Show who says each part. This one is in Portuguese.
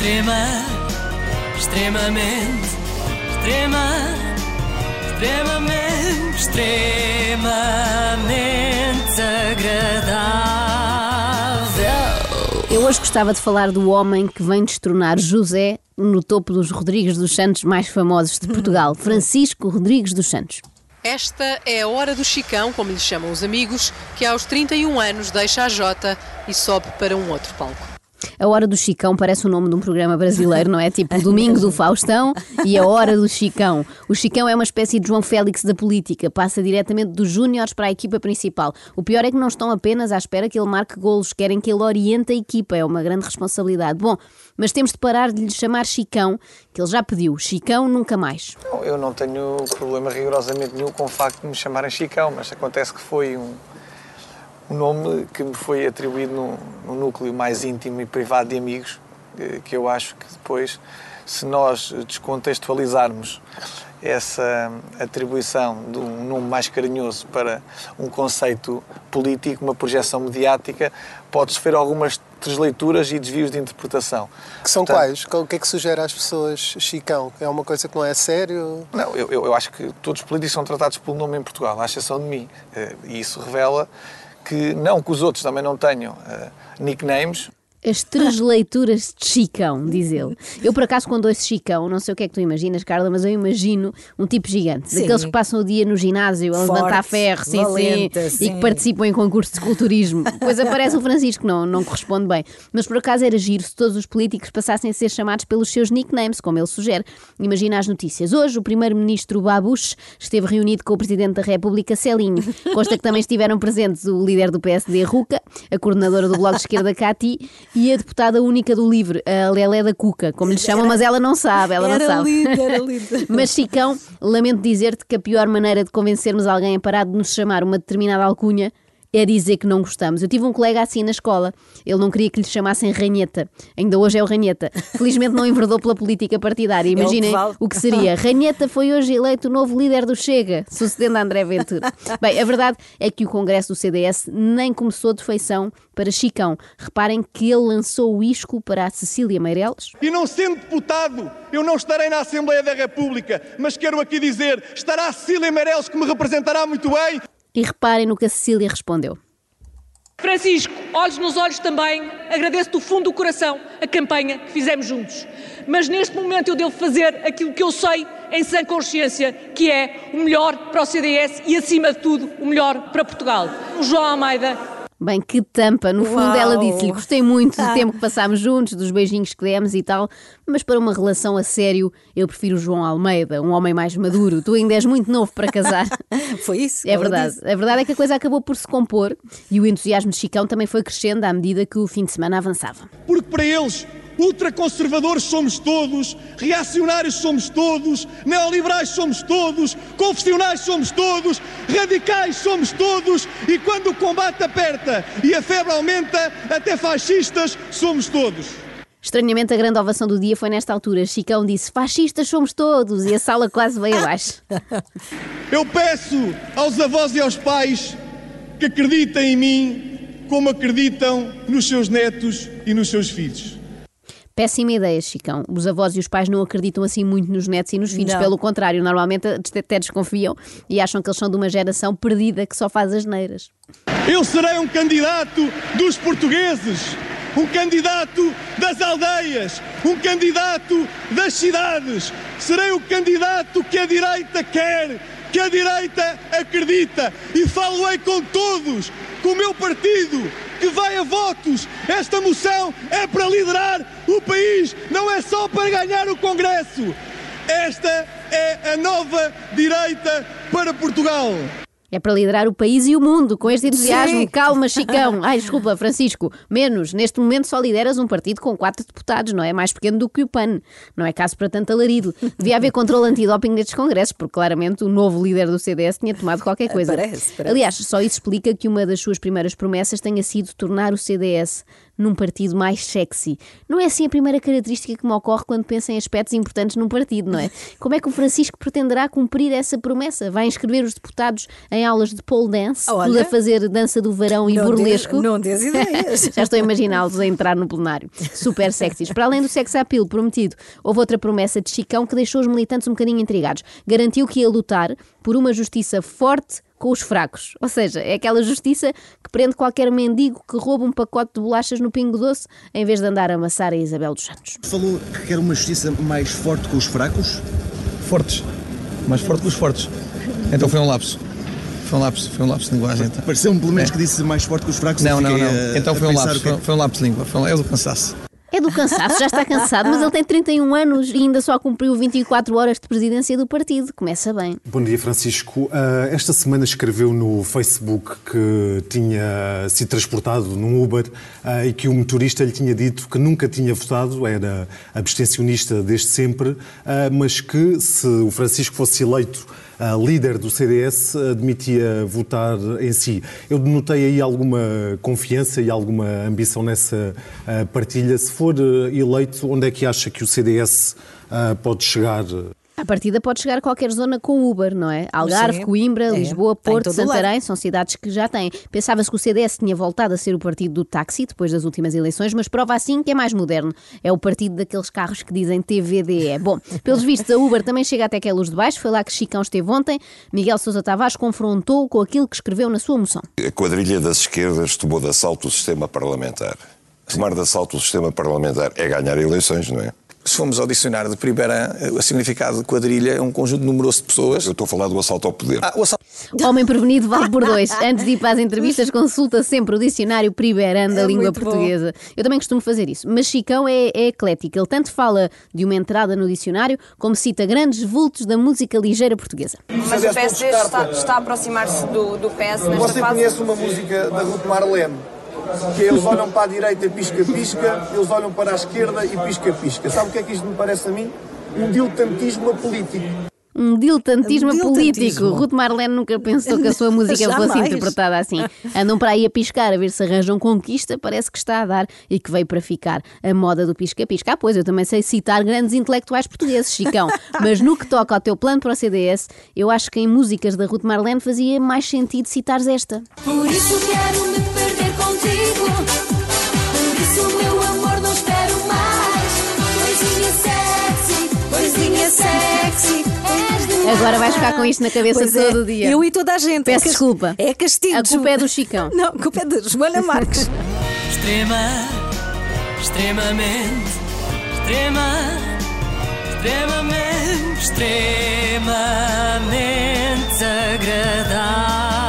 Speaker 1: Extrema, extremamente, extrema, extremamente, extremamente agradável.
Speaker 2: Eu hoje gostava de falar do homem que vem destronar José no topo dos Rodrigues dos Santos mais famosos de Portugal, Francisco Rodrigues dos Santos.
Speaker 3: Esta é a hora do Chicão, como lhe chamam os amigos, que aos 31 anos deixa a Jota e sobe para um outro palco.
Speaker 2: A Hora do Chicão parece o nome de um programa brasileiro, não é? Tipo o Domingo do Faustão e a Hora do Chicão. O Chicão é uma espécie de João Félix da política, passa diretamente dos júniores para a equipa principal. O pior é que não estão apenas à espera que ele marque golos, querem que ele oriente a equipa, é uma grande responsabilidade. Bom, mas temos de parar de lhe chamar Chicão, que ele já pediu. Chicão nunca mais.
Speaker 4: Eu não tenho problema rigorosamente nenhum com o facto de me chamarem Chicão, mas acontece que foi um, um nome que me foi atribuído no, no núcleo mais íntimo e privado de amigos, eh, que eu acho que depois, se nós descontextualizarmos essa atribuição de um nome mais carinhoso para um conceito político, uma projeção mediática, pode sofrer algumas desleituras e desvios de interpretação.
Speaker 5: Que são
Speaker 4: Portanto,
Speaker 5: quais? O que é que sugere às pessoas Chicão? É uma coisa que não é sério?
Speaker 4: Não, eu, eu eu acho que todos os políticos são tratados pelo nome em Portugal, à exceção de mim. Eh, E isso revela que, não que os outros também não tenham eh, nicknames,
Speaker 2: As três leituras de Chicão, diz ele. Eu, por acaso, quando ouço Chicão, não sei o que é que tu imaginas, Carla, mas eu imagino um tipo gigante.
Speaker 6: Sim.
Speaker 2: Daqueles que passam o dia no ginásio a levantar ferro, sim,
Speaker 6: valente,
Speaker 2: sim, e que participam em concursos de culturismo. Depois aparece o Francisco, não, não corresponde bem. Mas por acaso era giro se todos os políticos passassem a ser chamados pelos seus nicknames, como ele sugere. Imagina as notícias. Hoje, o primeiro-ministro Babush esteve reunido com o presidente da República, Celinho. Consta que também estiveram presentes o líder do PSD, Ruca, a coordenadora do Bloco de Esquerda, Cati, e a deputada única do LIVRE, a Lelé da Cuca, como lhe chamam, mas ela não sabe, ela
Speaker 6: Era
Speaker 2: não sabe.
Speaker 6: lindo, era lindo.
Speaker 2: Mas Chicão, lamento dizer-te que a pior maneira de convencermos alguém a parar de nos chamar uma determinada alcunha é dizer que não gostamos. Eu tive um colega assim na escola, ele não queria que lhe chamassem Ranheta, ainda hoje é o Ranheta. Felizmente não enverdou pela política partidária.
Speaker 6: É o que
Speaker 2: Imaginem
Speaker 6: vale.
Speaker 2: o que seria. Ranheta foi hoje eleito o novo líder do Chega, sucedendo a André Ventura. Bem, a verdade é que o Congresso do CDS nem começou de feição para Chicão. Reparem que ele lançou o isco para a Cecília Meirelles,
Speaker 7: E não sendo deputado, eu não estarei na Assembleia da República, mas quero aqui dizer, estará a Cecília Meirelles que me representará muito bem.
Speaker 2: E reparem no que a Cecília respondeu.
Speaker 8: Francisco, olhos nos olhos também, agradeço do fundo do coração a campanha que fizemos juntos. Mas neste momento eu devo fazer aquilo que eu sei em sã consciência, que é o melhor para o CDS e, acima de tudo, o melhor para Portugal. O João Almeida
Speaker 2: Bem, que tampa. No fundo,
Speaker 6: Uau.
Speaker 2: ela disse-lhe: Gostei muito do tempo que passámos juntos, dos beijinhos que demos e tal, mas para uma relação a sério, eu prefiro o João Almeida, um homem mais maduro. Tu ainda és muito novo para casar.
Speaker 6: Foi isso?
Speaker 2: É verdade.
Speaker 6: disse.
Speaker 2: A verdade é que a coisa acabou por se compor e o entusiasmo de Chicão também foi crescendo à medida que o fim de semana avançava.
Speaker 7: Porque para eles, ultraconservadores somos todos, reacionários somos todos, neoliberais somos todos, confessionais somos todos, radicais somos todos e quando o combate aperta e a febre aumenta, até fascistas somos todos.
Speaker 2: Estranhamente, a grande ovação do dia foi nesta altura. Chicão disse: Fascistas somos todos, e a sala quase veio abaixo.
Speaker 7: Eu peço aos avós e aos pais que acreditem em mim como acreditam nos seus netos e nos seus filhos.
Speaker 2: Péssima ideia, Chicão. Os avós e os pais não acreditam assim muito nos netos e nos filhos.
Speaker 6: Não.
Speaker 2: Pelo contrário, normalmente até desconfiam e acham que eles são de uma geração perdida que só faz as neiras.
Speaker 7: Eu serei um candidato dos portugueses, um candidato das aldeias, um candidato das cidades. Serei o candidato que a direita quer, que a direita acredita e falo-ei com todos, com o meu partido, que vai a votos. Esta moção é para liderar o país, não é só para ganhar o Congresso. Esta é a nova direita para Portugal.
Speaker 2: É para liderar o país e o mundo com este entusiasmo.
Speaker 6: Sim.
Speaker 2: Calma, Chicão. Ai, desculpa, Francisco. Menos. Neste momento só lideras um partido com quatro deputados, não é? Mais pequeno do que o PAN. Não é caso para tanto alarido. Devia haver controle antidoping nestes congressos, porque claramente o novo líder do CDS tinha tomado qualquer coisa.
Speaker 6: Parece, parece.
Speaker 2: Aliás, só isso explica que uma das suas primeiras promessas tenha sido tornar o CDS num partido mais sexy. Não é assim a primeira característica que me ocorre quando penso em aspectos importantes num partido, não é? Como é que o Francisco pretenderá cumprir essa promessa? Vai inscrever os deputados em aulas de pole dance,
Speaker 6: Olha.
Speaker 2: tudo a fazer dança do verão e burlesco?
Speaker 6: des- não des ideias.
Speaker 2: Já estou a imaginá-los a entrar no plenário. Super sexys. Para além do sex appeal prometido, houve outra promessa de Chicão que deixou os militantes um bocadinho intrigados. Garantiu que ia lutar por uma justiça forte com os fracos. Ou seja, é aquela justiça que prende qualquer mendigo que rouba um pacote de bolachas no Pingo Doce em vez de andar a amassar a Isabel dos Santos.
Speaker 9: Falou que quer uma justiça mais forte com os fracos?
Speaker 4: Fortes. Mais forte que os fortes. Então foi um lapso. Foi um lapso, foi um lapso de linguagem. Então.
Speaker 9: Pareceu-me pelo menos que disse mais forte que os fracos.
Speaker 4: Não, não, não.
Speaker 9: a-
Speaker 4: Então foi um lapso,
Speaker 9: que é
Speaker 4: foi, foi um lapso de língua. Foi um, é do cansaço.
Speaker 2: É do cansaço, já está cansado, mas ele tem 31 anos e ainda só cumpriu 24 horas de presidência do partido. Começa bem.
Speaker 10: Bom dia, Francisco. Ah, esta semana escreveu no Facebook que tinha sido transportado num Uber ah, e que o motorista lhe tinha dito que nunca tinha votado, era abstencionista desde sempre, ah, mas que se o Francisco fosse eleito ah, líder do CDS, admitia votar em si. Eu denotei aí alguma confiança e alguma ambição nessa ah, partilha. Se for ah, eleito, onde é que acha que o CDS ah, pode chegar?
Speaker 2: À partida pode chegar a qualquer zona com Uber, não é? Algarve,
Speaker 6: Sim.
Speaker 2: Coimbra,
Speaker 6: É.
Speaker 2: Lisboa, Porto, Santarém, são cidades que já têm. Pensava-se que o CDS tinha voltado a ser o partido do táxi depois das últimas eleições, mas prova assim que é mais moderno. É o partido daqueles carros que dizem TVDE. Bom, pelos vistos, a Uber também chega até que é luz de baixo. Foi lá que Chicão esteve ontem. Miguel Sousa Tavares confrontou com aquilo que escreveu na sua moção.
Speaker 11: A quadrilha das esquerdas tomou de assalto o sistema parlamentar. Tomar de assalto o sistema parlamentar é ganhar eleições, não é?
Speaker 4: Se formos ao dicionário de primeira, o significado de quadrilha é um conjunto numeroso de pessoas.
Speaker 11: Eu estou a falar do assalto ao poder.
Speaker 4: Ah, o assalto.
Speaker 2: Homem prevenido vale por dois. Antes de ir para as entrevistas, consulta sempre o dicionário Priberan da
Speaker 6: É
Speaker 2: língua
Speaker 6: muito bom.
Speaker 2: portuguesa. Eu também costumo fazer isso. Mas Chicão é, é eclético. Ele tanto fala de uma entrada no dicionário, como cita grandes vultos da música ligeira portuguesa.
Speaker 12: Mas o PSD está, está a aproximar-se do, do PS nesta
Speaker 5: Você
Speaker 12: fase.
Speaker 5: conhece uma música da Ruth Marlene? Que eles olham para a direita pisca-pisca, eles olham para a esquerda e pisca-pisca. Sabe o que é que isto me parece a mim? Um diletantismo político.
Speaker 2: Um diletantismo
Speaker 6: Um
Speaker 2: político. Ruth Marlene nunca pensou que a sua música fosse interpretada assim. Andam para aí a piscar, a ver se arranjam conquista, parece que está a dar e que veio para ficar a moda do pisca-pisca. Ah, pois, eu também sei citar grandes intelectuais portugueses, Chicão. Mas no que toca ao teu plano para o CDS, eu acho que em músicas da Ruth Marlene fazia mais sentido citares esta.
Speaker 1: Por isso quero
Speaker 2: Agora vais ficar com isto na cabeça
Speaker 6: Pois é,
Speaker 2: todo o dia.
Speaker 6: Eu e toda a gente.
Speaker 2: Peço
Speaker 6: É
Speaker 2: desculpa.
Speaker 6: É castigo.
Speaker 2: A culpa é do Chicão.
Speaker 6: Não, a culpa é de Joana Marques.
Speaker 1: Extrema, extremamente, extrema, extremamente, extremamente agradável.